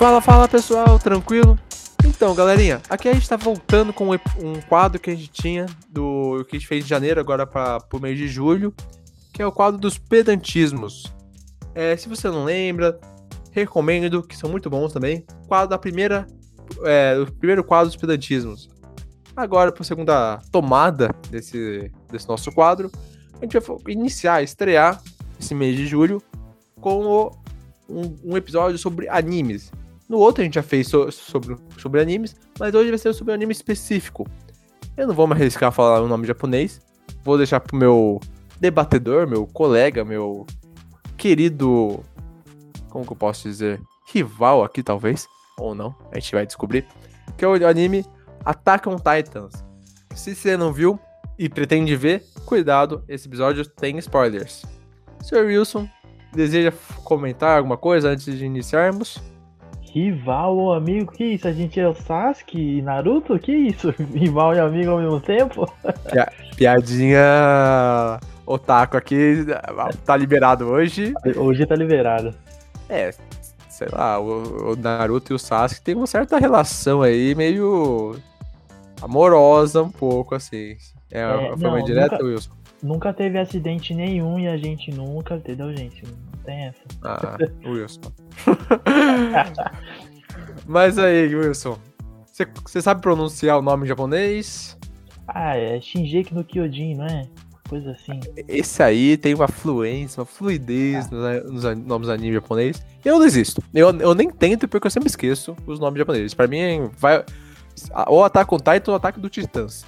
Fala, fala pessoal, tranquilo? Então, galerinha, aqui a gente tá voltando com um quadro que a gente tinha do que a gente fez de janeiro agora para o mês de julho, que é o quadro dos pedantismos. É, se você não lembra, recomendo, que são muito bons também. Quadro da primeira, é, o primeiro quadro dos pedantismos. Agora, para a segunda tomada desse, desse nosso quadro, a gente vai iniciar, estrear esse mês de julho com o, um, um, episódio sobre animes. No outro a gente já fez so, sobre, sobre animes, mas hoje vai ser sobre um anime específico. Eu não vou me arriscar a falar o nome japonês, vou deixar pro meu debatedor, meu colega, meu querido. Como que eu posso dizer? Rival aqui, talvez. Ou não, a gente vai descobrir. Que é o anime Attack on Titans. Se você não viu e pretende ver, cuidado, esse episódio tem spoilers. Sr. Wilson, deseja comentar alguma coisa antes de iniciarmos? Rival ou amigo? Que isso? A gente é o Sasuke e Naruto? Que isso? Rival e amigo ao mesmo tempo? piadinha otaku aqui tá liberado hoje. Hoje tá liberado. É, sei lá, o, Naruto e o Sasuke tem uma certa relação aí, meio amorosa um pouco, assim. É, é foi uma direta, nunca, Wilson? Nunca teve acidente nenhum e a gente nunca, entendeu, gente? Tem essa. Ah, Wilson. Mas aí, Wilson, você sabe pronunciar o nome japonês? Ah, é Shinjeki no Kyojin, não é? Coisa assim. Esse aí tem uma fluência, uma fluidez ah. nos, nos nomes anime japonês. Eu não existo. Eu, eu nem tento porque eu sempre esqueço os nomes japoneses. Pra mim, vai ou Attack on Titan ou Ataque do Titãs.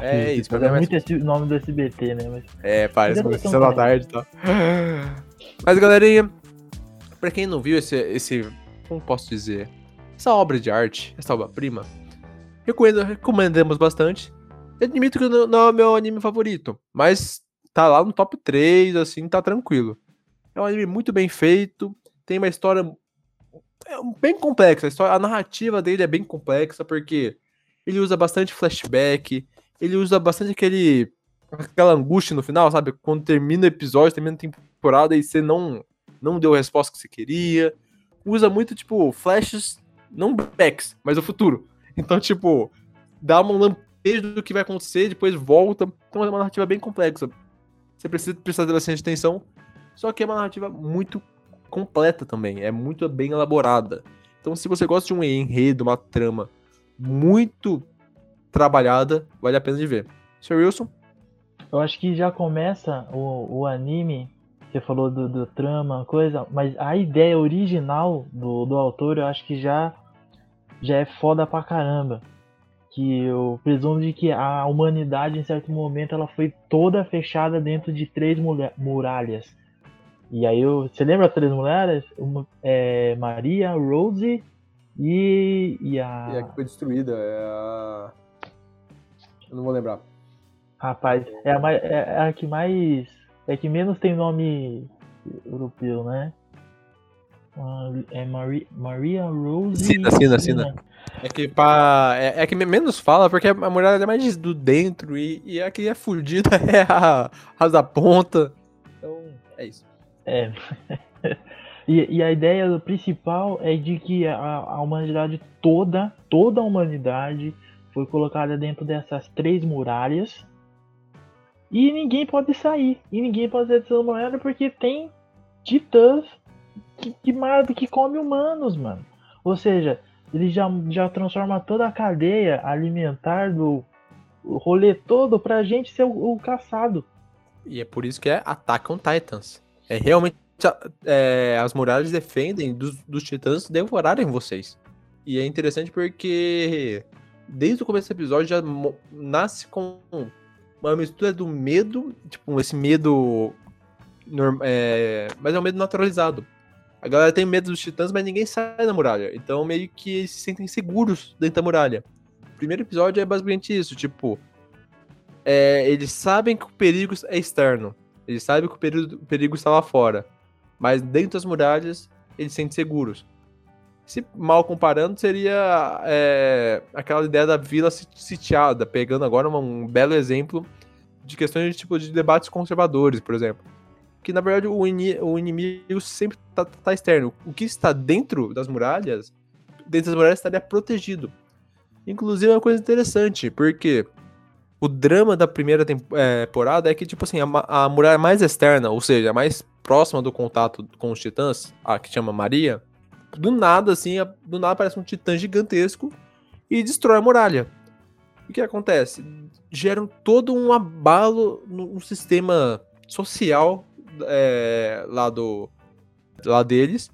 É isso, pra mim é mais... muito esse nome do SBT, né? Mas... É, parece sessão da tarde e tal. Mas, galerinha, pra quem não viu esse, esse. Como posso dizer? Essa obra de arte, essa obra-prima, recomendamos bastante. Eu admito que não é o meu anime favorito, mas tá lá no top 3, assim, tá tranquilo. É um anime muito bem feito, tem uma história é bem complexa. A, história, a narrativa dele é bem complexa, porque ele usa bastante flashback, ele usa bastante aquele. Aquela angústia no final, sabe? Quando termina o episódio, termina a temporada e você não, não deu a resposta que você queria. Usa muito, tipo, flashes, não backs, mas o futuro. Então, tipo, dá um lampejo do que vai acontecer, depois volta. Então é uma narrativa bem complexa. Você precisa prestar bastante atenção. Só que é uma narrativa muito completa também, é muito bem elaborada. Então, se você gosta de um enredo, uma trama muito trabalhada, vale a pena de ver. Sr. Wilson? Eu acho que já começa o, o anime, você falou do, do trama, coisa, mas a ideia original do, do autor eu acho que já, já é foda pra caramba. Que eu presumo de que a humanidade, em certo momento, ela foi toda fechada dentro de três muralhas e aí, eu, você lembra as três mulheres? Uma, é, Maria, Rose e, e a. E a que foi destruída é a. Eu não vou lembrar. Rapaz, é a, mais, é, é a que mais. É a que menos tem nome europeu, né? É Maria, Maria Rose. Sina, Sina, Sina. É que, pra, é, é, que menos fala, porque a mulher é mais do dentro e, e a que é fudida é a, a da ponta. Então, é isso. É. e, e, a ideia principal é de que a, a humanidade toda, toda a humanidade, foi colocada dentro dessas três muralhas. E ninguém pode sair. E ninguém pode sair dessa muralha porque tem titãs que, que, que come humanos, mano. Ou seja, ele já, já transforma toda a cadeia alimentar do rolê todo pra gente ser o, o caçado. E é por isso que é Attack on Titans. É realmente. É, as muralhas defendem dos, dos titãs devorarem vocês. E é interessante porque desde o começo do episódio já nasce com uma mistura do medo, tipo, esse medo. É, mas é um medo naturalizado. A galera tem medo dos titãs, mas ninguém sai da muralha. Então meio que eles se sentem seguros dentro da muralha. O primeiro episódio é basicamente isso, tipo. É, eles sabem que o perigo é externo. Eles sabem que o perigo, o perigo está lá fora. Mas dentro das muralhas, eles se sentem seguros. Se mal comparando, seria é, aquela ideia da vila sitiada, pegando agora um belo exemplo de questões de tipo de debates conservadores, por exemplo. que na verdade o, ini o inimigo sempre tá, tá, externo. O que está dentro das muralhas, dentro das muralhas estaria protegido. Inclusive é uma coisa interessante, porque o drama da primeira é, temporada é que, tipo assim, a, a muralha mais externa, ou seja, a mais próxima do contato com os titãs, a que chama Maria, do nada, assim, do nada aparece um titã gigantesco e destrói a muralha. O que acontece? Geram todo um abalo no, sistema social é, lá do lá deles.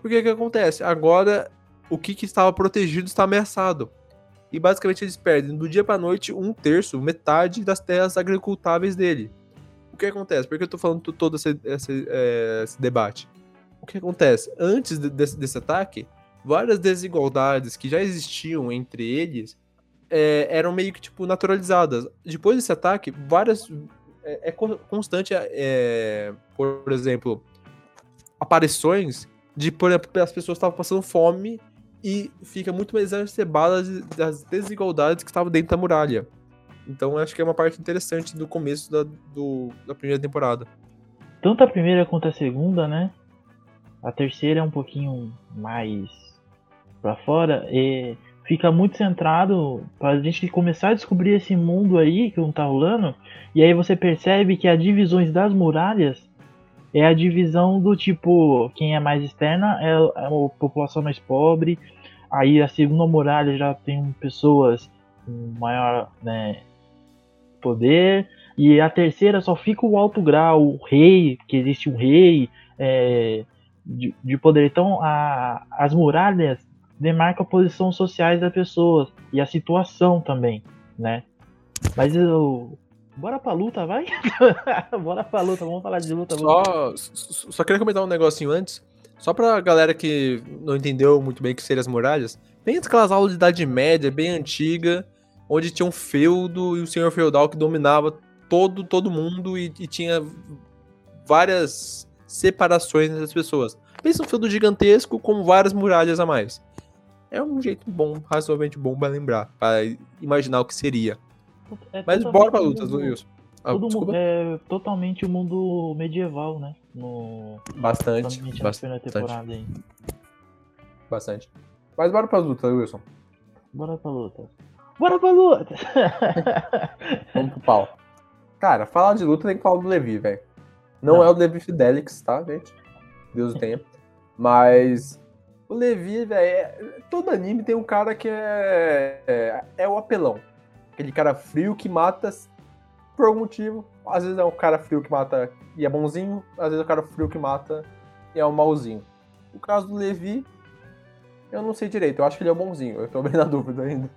Porque o que acontece? Agora o que, que estava protegido está ameaçado. E basicamente eles perdem do dia para noite um terço, metade das terras agricultáveis dele. O que acontece? Por que eu tô falando todo esse, esse, é, esse debate? O que acontece? Antes de, desse, desse ataque, várias desigualdades que já existiam entre eles é, eram meio que tipo naturalizadas. Depois desse ataque, várias é, é constante, é, por exemplo, aparições de, por exemplo, as pessoas estavam passando fome e fica muito mais exacerbada das desigualdades que estavam dentro da muralha. Então acho que é uma parte interessante do começo da, do, da primeira temporada. Tanto a primeira quanto a segunda, né? A terceira é um pouquinho mais para fora e fica muito centrado para a gente começar a descobrir esse mundo aí que não tá rolando. E aí você percebe que as divisões das muralhas é a divisão do tipo, quem é mais externa é, é a população mais pobre. Aí a segunda muralha já tem pessoas com maior né, poder. E a terceira só fica o alto grau, o rei, que existe um rei é, de, de, poder. Então a, as muralhas demarcam a posição sociais das pessoas e a situação também, né? Mas eu, Bora pra luta, vai? Bora pra luta, vamos falar de luta. Só, só queria comentar um negocinho antes. Só pra galera que não entendeu muito bem o que seriam as muralhas. Tem aquelas aulas de Idade Média, bem antiga, onde tinha um feudo e o senhor feudal que dominava todo, todo mundo e, e tinha várias separações das pessoas. Pensa um feudo gigantesco com várias muralhas a mais. É um jeito bom, razoavelmente bom para lembrar, para imaginar o que seria. É Mas bora pra lutas, mundo, Wilson. Ah, todo é totalmente o mundo medieval, né? No, bastante. Bastante. temporada aí. Bastante. Mas bora pra lutas, Wilson. Bora pra luta. Bora pra luta! Vamos pro pau. Cara, falar de luta tem que falar do Levi, velho. Não, Não, é o Levi Fidelix, tá, gente? Deus o tenha. Mas o Levi, velho, é... todo anime tem um cara que é, é, é o apelão aquele cara frio que mata por algum motivo. Às vezes é o cara frio que mata e é bonzinho, às vezes é o cara frio que mata e é um malzinho. O caso do Levi, eu não sei direito, eu acho que ele é o bonzinho, eu tô bem na dúvida ainda.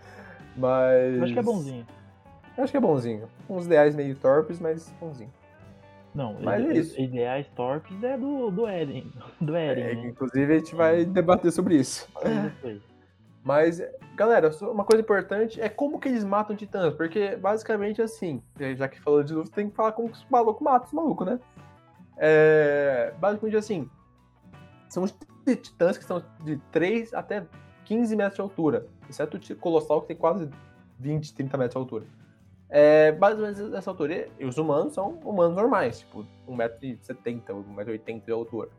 Mas. Eu acho que é bonzinho. Eu acho que é bonzinho. Uns ideais meio torpes, mas bonzinho. Não, mas é isso. ideais torpes é do, do Eren. Do Eren é, né? Inclusive a gente vai debater sobre isso. Mas, galera, uma coisa importante é como que eles matam titãs, porque basicamente assim, já que falou de luta, tem que falar como que os malucos matam os malucos, né? É, basicamente assim, são titãs que são de 3 até 15 metros de altura, exceto o Colossal que tem quase 20, 30 metros de altura. É, basicamente nessa altura, os humanos são humanos normais, tipo 1,70m, 1,80m de altura.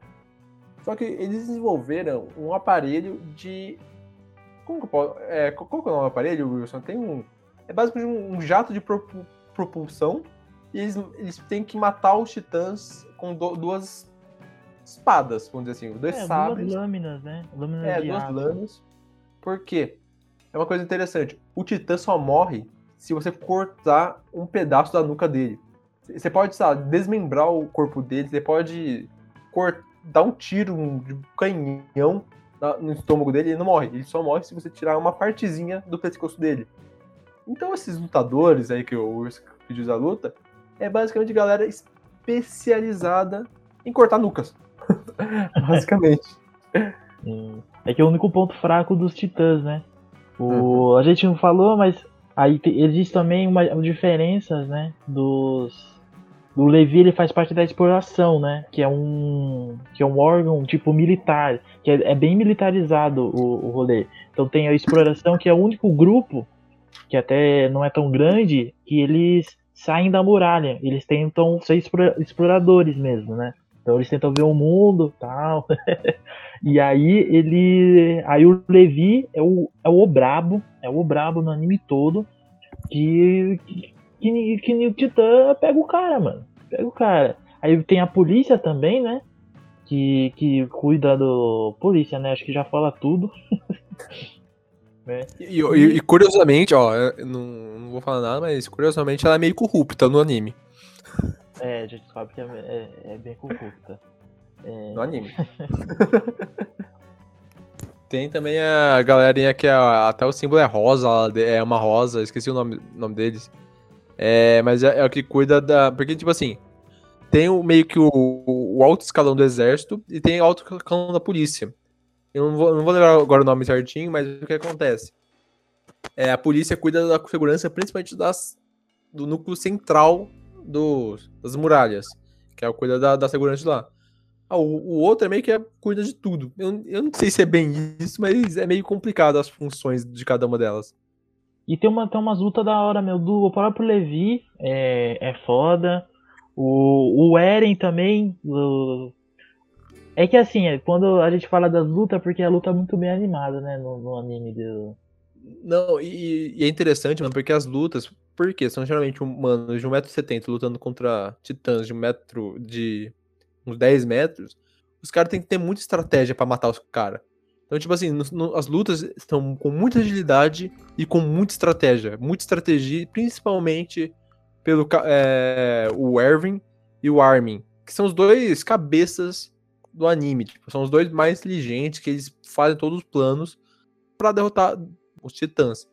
Só que eles desenvolveram um aparelho de como que eu posso. É, qual que é o nome do aparelho, Wilson? Tem um. É basicamente um, jato de propulsão. E eles, eles têm que matar os titãs com do, duas espadas, vamos dizer assim, dois é, sabres. Duas lâminas, né? Lâminas é, duas aço. lâminas. Por quê? É uma coisa interessante. O titã só morre se você cortar um pedaço da nuca dele. Você pode, sabe, desmembrar o corpo dele, você pode cortar, dar um tiro um, de canhão no estômago dele, ele não morre. Ele só morre se você tirar uma partezinha do pescoço dele. Então esses lutadores aí que o pediu a luta é basicamente galera especializada em cortar nucas. basicamente. É que é o único ponto fraco dos titãs, né? O, uhum. A gente não falou, mas aí existe também uma diferenças, né? Dos o Levi ele faz parte da exploração, né? Que é um que é um órgão tipo militar, que é, é bem militarizado o, o rolê. Então tem a exploração que é o único grupo que até não é tão grande que eles saem da muralha. Eles tentam ser exploradores mesmo, né? Então eles tentam ver o mundo tal. e aí ele. Aí o Levi é o, é o brabo, é o brabo no anime todo. Que, que, que, que o Titã pega o cara, mano. Pega o cara. Aí tem a polícia também, né? Que, que cuida do. Polícia, né? Acho que já fala tudo. Né? E, e, e, curiosamente, ó, não, não vou falar nada, mas curiosamente ela é meio corrupta no anime. É, a gente sabe que é, é, é bem corrupta. É... No anime. Tem também a galerinha que é, até o símbolo é rosa, é uma rosa, esqueci o nome, nome deles. É, mas é, é, o que cuida da. Porque, tipo assim, tem o, meio que o, o alto escalão do exército e tem o alto escalão da polícia. Eu não vou, não vou lembrar agora o nome certinho, mas o que acontece? É, a polícia cuida da segurança principalmente das, do núcleo central do, das muralhas, que é o cuida da, da segurança de lá. Ah, o, o, outro é meio que é, cuida de tudo. Eu, eu não sei se é bem isso, mas é meio complicado as funções de cada uma delas. E tem, uma, tem umas lutas da hora, meu. Do, o próprio Levi é, é foda. O, o Eren também. O, é que assim, é, quando a gente fala das lutas, porque a luta é muito bem animada, né, no, no anime do. Não, e, e, é interessante, mano, porque as lutas, porque são geralmente humanos de 1,70m lutando contra titãs de um metro, de uns 10 metros, os caras têm que ter muita estratégia para matar os caras. Então, tipo assim, no, no, as lutas estão com muita agilidade e com muita estratégia. Muita estratégia, principalmente pelo é, o Erwin e o Armin, que são os dois cabeças do anime. Tipo, são os dois mais inteligentes que eles fazem todos os planos para derrotar os titãs.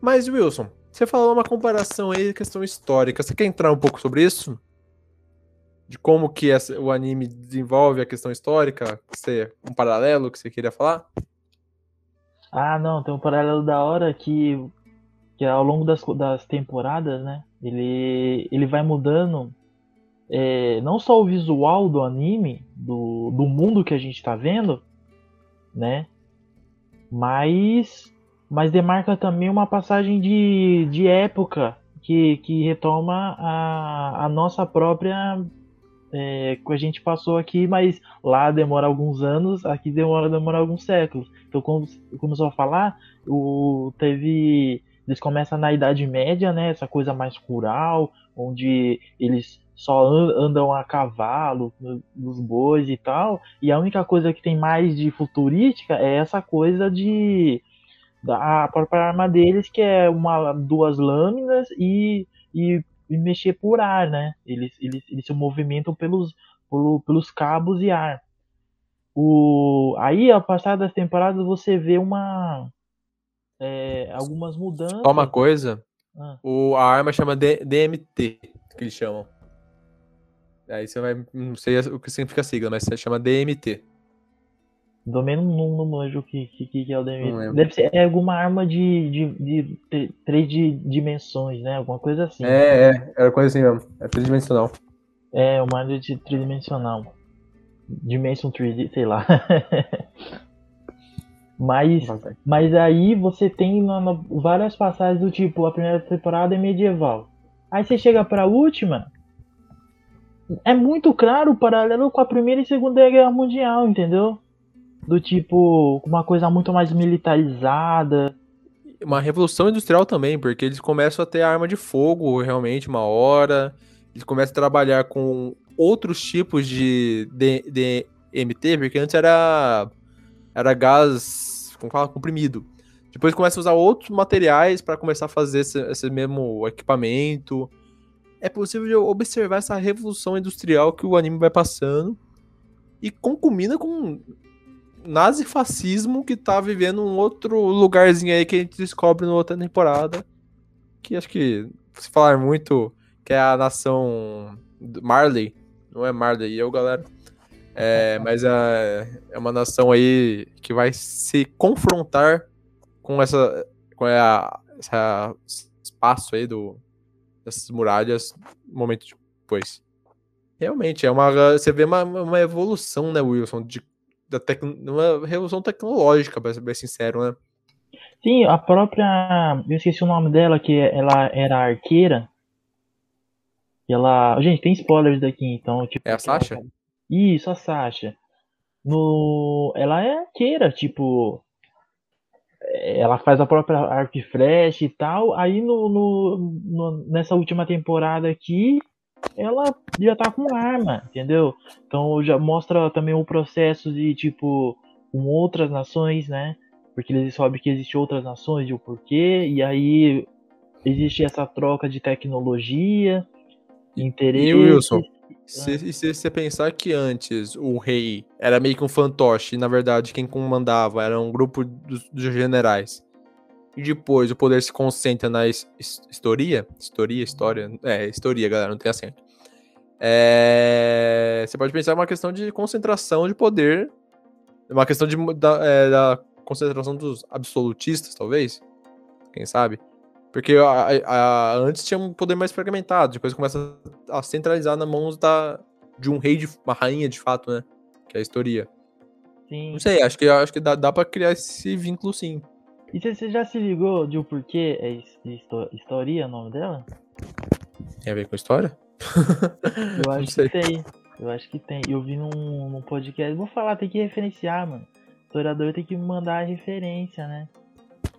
Mas, Wilson, você falou uma comparação aí, questão histórica. Você quer entrar um pouco sobre isso? De como que essa, o anime desenvolve a questão histórica? Você, um paralelo que você queria falar? Ah, não, tem um paralelo da hora que, que ao longo das, das temporadas, né? Ele, ele vai mudando é, não só o visual do anime, do, do mundo que a gente está vendo, né? Mas, mas demarca também uma passagem de, de época que, que retoma a, a nossa própria é, que a gente passou aqui, mas lá demora alguns anos, aqui demora, demora alguns séculos. Então, quando começou a falar, o, teve. Eles começam na Idade Média, né? Essa coisa mais rural, onde eles só andam a cavalo, nos bois e tal, e a única coisa que tem mais de futurística é essa coisa de da própria arma deles, que é uma duas lâminas e, e, e mexer por ar, né? Eles, eles, eles se movimentam pelos, pelo, pelos cabos e ar. O, aí, ao passar das temporadas, você vê uma é, algumas mudanças. Só uma coisa, ah. o, a arma chama DMT, que eles chamam. Aí você vai. Não sei o que significa a sigla, mas você chama DMT. Também não, não, manjo o que, que, que é o DMT. Deve ser é alguma arma de, de, de, três dimensões, né? Alguma coisa assim. É, é, era coisa assim mesmo. É tridimensional. É, uma arma de tridimensional. Dimension 3D, sei lá. mas, mas aí você tem várias passagens do tipo, a primeira temporada é medieval. Aí você chega pra última, é muito claro o paralelo com a Primeira e Segunda Guerra Mundial, entendeu? Do tipo, uma coisa muito mais militarizada. Uma revolução industrial também, porque eles começam a ter arma de fogo realmente uma hora. Eles começam a trabalhar com outros tipos de DMT, porque antes era, era gás, como fala, comprimido. Depois começa a usar outros materiais para começar a fazer esse, esse mesmo equipamento é possível observar essa revolução industrial que o anime vai passando e concumina com nazifascismo que tá vivendo um outro lugarzinho aí que a gente descobre na outra temporada. Que acho que, se falar muito, que é a nação Marley. Não é Marley, eu, galera. É, mas é, é uma nação aí que vai se confrontar com essa com a, essa espaço aí do, dessas muralhas um momento depois. Realmente, é uma. Você vê uma, uma evolução, né, Wilson? De, da tec, uma revolução tecnológica, pra ser bem sincero, né? Sim, a própria. Eu esqueci o nome dela, que ela era arqueira. E ela. Gente, tem spoilers daqui, então. Tipo, É a Sasha? ela- Isso, a Sasha. No... Ela é arqueira, tipo. Ela faz a própria arco e flecha e tal. Aí no, no- no- nessa última temporada aqui, ela já tá com arma, entendeu? Então já mostra também o processo de, tipo, com outras nações, né? Porque eles sabem que existem outras nações e o porquê. E aí existe essa troca de tecnologia, interesse. E Wilson, se, se você pensar que antes o rei era meio que um fantoche, e na verdade quem comandava era um grupo dos, dos generais, e depois o poder se concentra na his- his- historia, historia, história, é, historia, galera, não tem acento. É, você pode pensar uma questão de concentração de poder, uma questão de, da, é, da concentração dos absolutistas, talvez, quem sabe? Porque a- a- antes tinha um poder mais fragmentado, depois começa a centralizar na mãos da, de um rei, de, uma rainha de fato, né? Que é a historia. Sim. Não sei, acho que, acho que dá, dá pra criar esse vínculo sim. E você- já se ligou de o porquê é his- histo- Historia o nome dela? Tem a ver com história? Eu acho que tem. Eu acho que tem. Eu vi num, num podcast. Vou falar, tem que referenciar, mano. O historiador tem que me mandar a referência, né?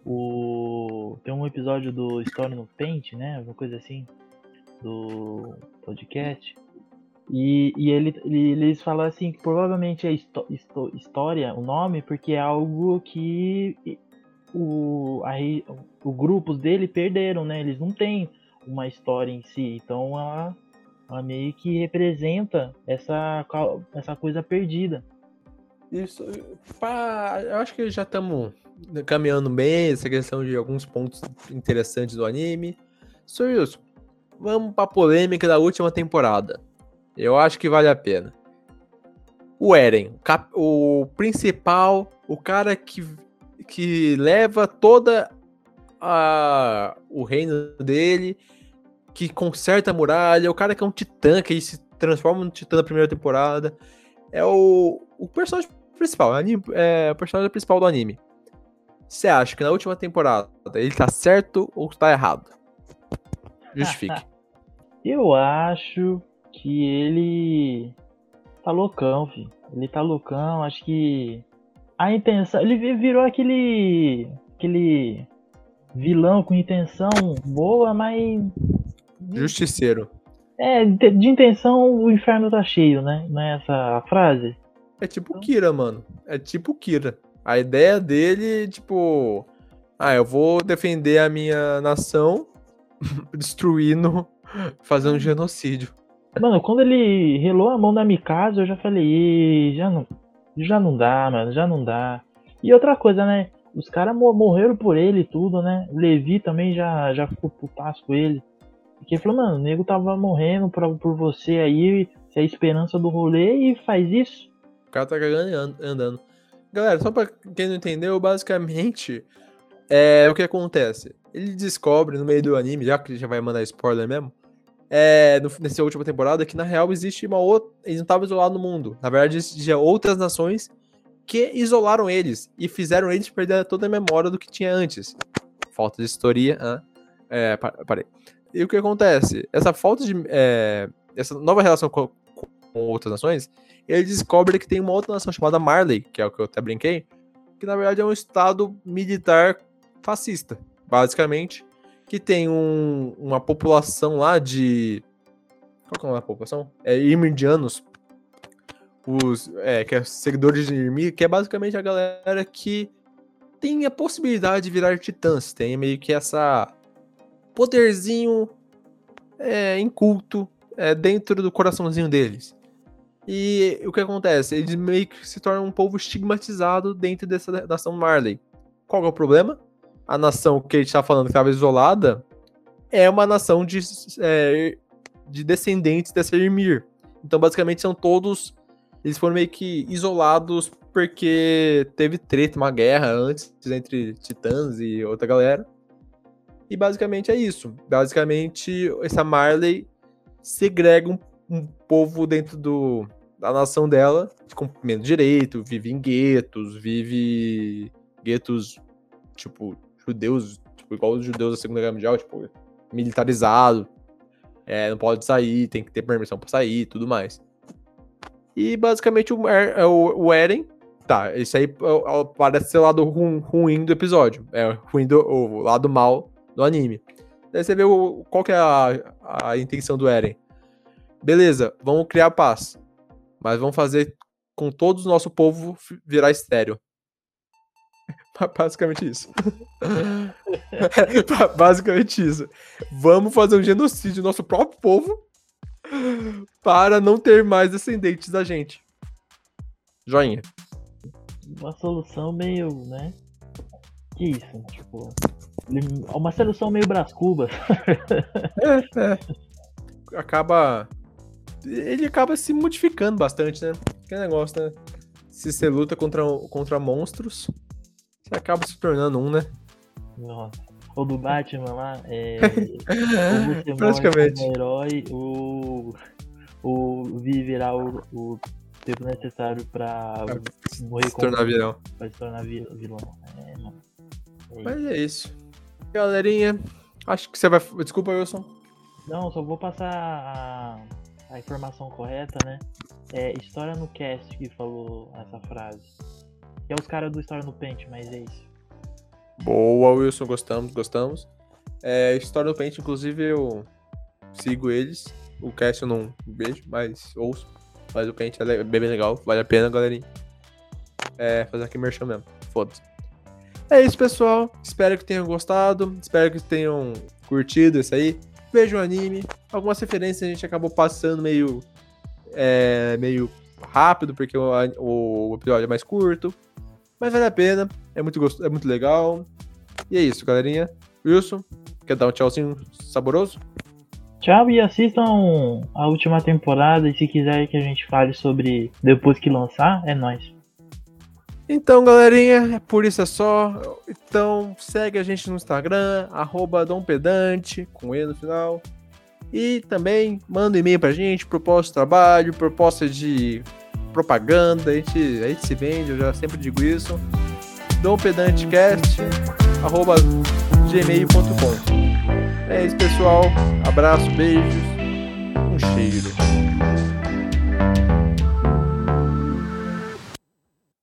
O... Tem um episódio do História no Paint, né? Alguma coisa assim. Do podcast. E, e ele, ele- eles falam assim que provavelmente é histó- histó- história o nome, porque é algo que o, a, o grupos dele perderam, né? Eles não têm uma história em si. Então ela, ela meio que representa essa, essa coisa perdida. Isso, pá, eu acho que já estamos caminhando bem essa questão de alguns pontos interessantes do anime. Sr. Wilson, vamos pra polêmica da última temporada. Eu acho que vale a pena. O Eren, o principal, o cara que, que leva toda a, o reino dele, que conserta a muralha, o cara que é um titã, que ele se transforma no titã da primeira temporada. É o, o personagem principal, anime- é o personagem principal do anime. Você acha que na última temporada ele tá certo ou tá errado? Justifique. Eu acho que ele tá loucão, filho. Ele tá loucão, acho que a intenção. Ele vi- virou aquele. aquele vilão com intenção boa, mas. Justiceiro. É, de intenção o inferno tá cheio, né? Não é essa a frase? É tipo Kira, mano. É tipo Kira. A ideia dele, tipo. Ah, eu vou defender a minha nação destruindo, fazendo um genocídio. Mano, quando ele relou a mão na Mikasa, eu já falei, "Ih, já não, já não dá, mano, já não dá. E outra coisa, né? Os caras mo- morreram por ele e tudo, né? Levi também já, já ficou putaço com ele. Porque ele falou, mano, o nego tava morrendo pra, por você aí, você é a esperança do rolê e faz isso. O cara tá cagando e and- andando. Galera, só pra quem não entendeu, basicamente, é o que acontece. Ele descobre no meio do anime, já que já vai mandar spoiler mesmo, é, no, nessa última temporada, que na real existe uma outra. Eles não estavam isolados no mundo. Na verdade, existiam outras nações que isolaram eles e fizeram eles perder toda a memória do que tinha antes. Falta de história. hã? É, pa- parei. E o que acontece? Essa falta de. é, essa nova relação com, com outras nações ele descobre que tem uma outra nação chamada Marley, que é o que eu até brinquei, que na verdade é um estado militar fascista, basicamente, que tem um- uma população lá de. Qual que é da população? É Irmindianos, os, é, que é seguidores de Irmir, que é basicamente a galera que tem a possibilidade de virar titãs, tem meio que essa poderzinho é, inculto é, dentro do coraçãozinho deles. E o que acontece? Eles meio que se tornam um povo estigmatizado dentro dessa nação Marley. Qual é o problema? A nação que a gente tá falando que estava isolada é uma nação de, é, de descendentes dessa Ymir. Então, basicamente, são todos. Eles foram meio que isolados porque teve treta, uma guerra antes entre titãs e outra galera. E basicamente é isso. Basicamente, essa Marley segrega um um povo dentro do, da nação dela, com menos direito, vive em guetos, vive guetos tipo, judeus, tipo, igual os judeus da Segunda Guerra Mundial, tipo, militarizado, é, não pode sair, tem que ter permissão pra sair tudo mais. E basicamente o, er, é o, o Eren, tá, isso aí é, parece ser o lado ru, ruim do episódio, é ruim do, o lado mal do anime. Daí você vê o, qual que é a, a intenção do Eren. Beleza, vamos criar paz, mas vamos fazer com todo o nosso povo virar estéreo. Basicamente isso. Basicamente isso. Vamos fazer um genocídio do nosso próprio povo para não ter mais descendentes da gente. Joinha. Uma solução meio, né? Que isso, tipo. Uma solução meio Brás Cubas. é, é. Acaba. Ele acaba se modificando bastante, né? Que negócio, né? Se você luta contra, contra monstros, acaba se tornando um, né? Nossa. O do Batman lá, é. você Praticamente. Herói, o. O Vi virar o, o tempo necessário pra morrer se tornar vilão. Pra se tornar vilão. É, mano. É Mas é isso. Galerinha, acho que você vai. Desculpa, Wilson. Não, só vou passar a, a informação correta, né? É História no Cast que falou essa frase. É os caras do História no Pente, mas é isso. Boa, Wilson, gostamos, gostamos. É, História no Pente, inclusive, eu sigo eles. O cast eu não vejo, mas ouço. Mas o Pente é bem legal, vale a pena, galerinha. É, fazer aqui merchan mesmo. Foda-se. É isso, pessoal. Espero que tenham gostado. Espero que tenham curtido isso aí. Vejam o anime. Algumas referências a gente acabou passando meio. É, meio rápido, porque o, o episódio é mais curto. Mas vale a pena, é muito, gostoso, é muito legal. E é isso, galerinha. Wilson, quer dar um tchauzinho saboroso? Tchau e assistam a última temporada e se quiserem que a gente fale sobre depois que lançar, é nóis. Então, galerinha, é por isso é só. Então, segue a gente no Instagram, arroba dompedante, com E no final. E também manda um e-mail pra gente, proposta de trabalho, proposta de propaganda, a gente, a gente se vende, eu já sempre digo isso. dompedantecast.gmail.com É isso, pessoal. Abraço, beijos, um cheiro.